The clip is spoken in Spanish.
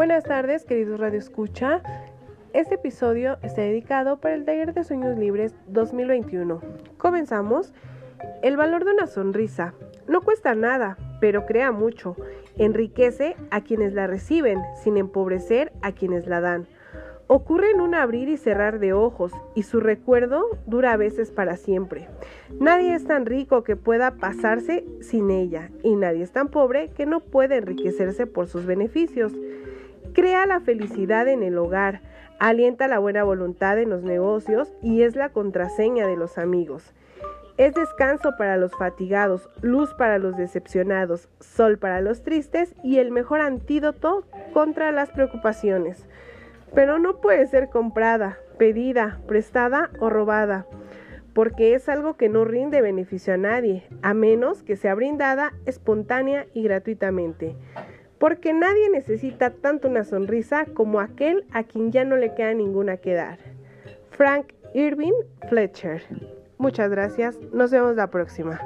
Buenas tardes, queridos Radio Escucha. Este episodio está dedicado para el Taller de Sueños Libres 2021. Comenzamos. El valor de una sonrisa. No cuesta nada, pero crea mucho. Enriquece a quienes la reciben, sin empobrecer a quienes la dan. Ocurre en un abrir y cerrar de ojos, y su recuerdo dura a veces para siempre. Nadie es tan rico que pueda pasarse sin ella, y nadie es tan pobre que no pueda enriquecerse por sus beneficios. Crea la felicidad en el hogar, alienta la buena voluntad en los negocios y es la contraseña de los amigos. Es descanso para los fatigados, luz para los decepcionados, sol para los tristes y el mejor antídoto contra las preocupaciones. Pero no puede ser comprada, pedida, prestada o robada, porque es algo que no rinde beneficio a nadie, a menos que sea brindada espontánea y gratuitamente porque nadie necesita tanto una sonrisa como aquel a quien ya no le queda ninguna que dar. Frank Irving Fletcher. Muchas gracias, nos vemos la próxima.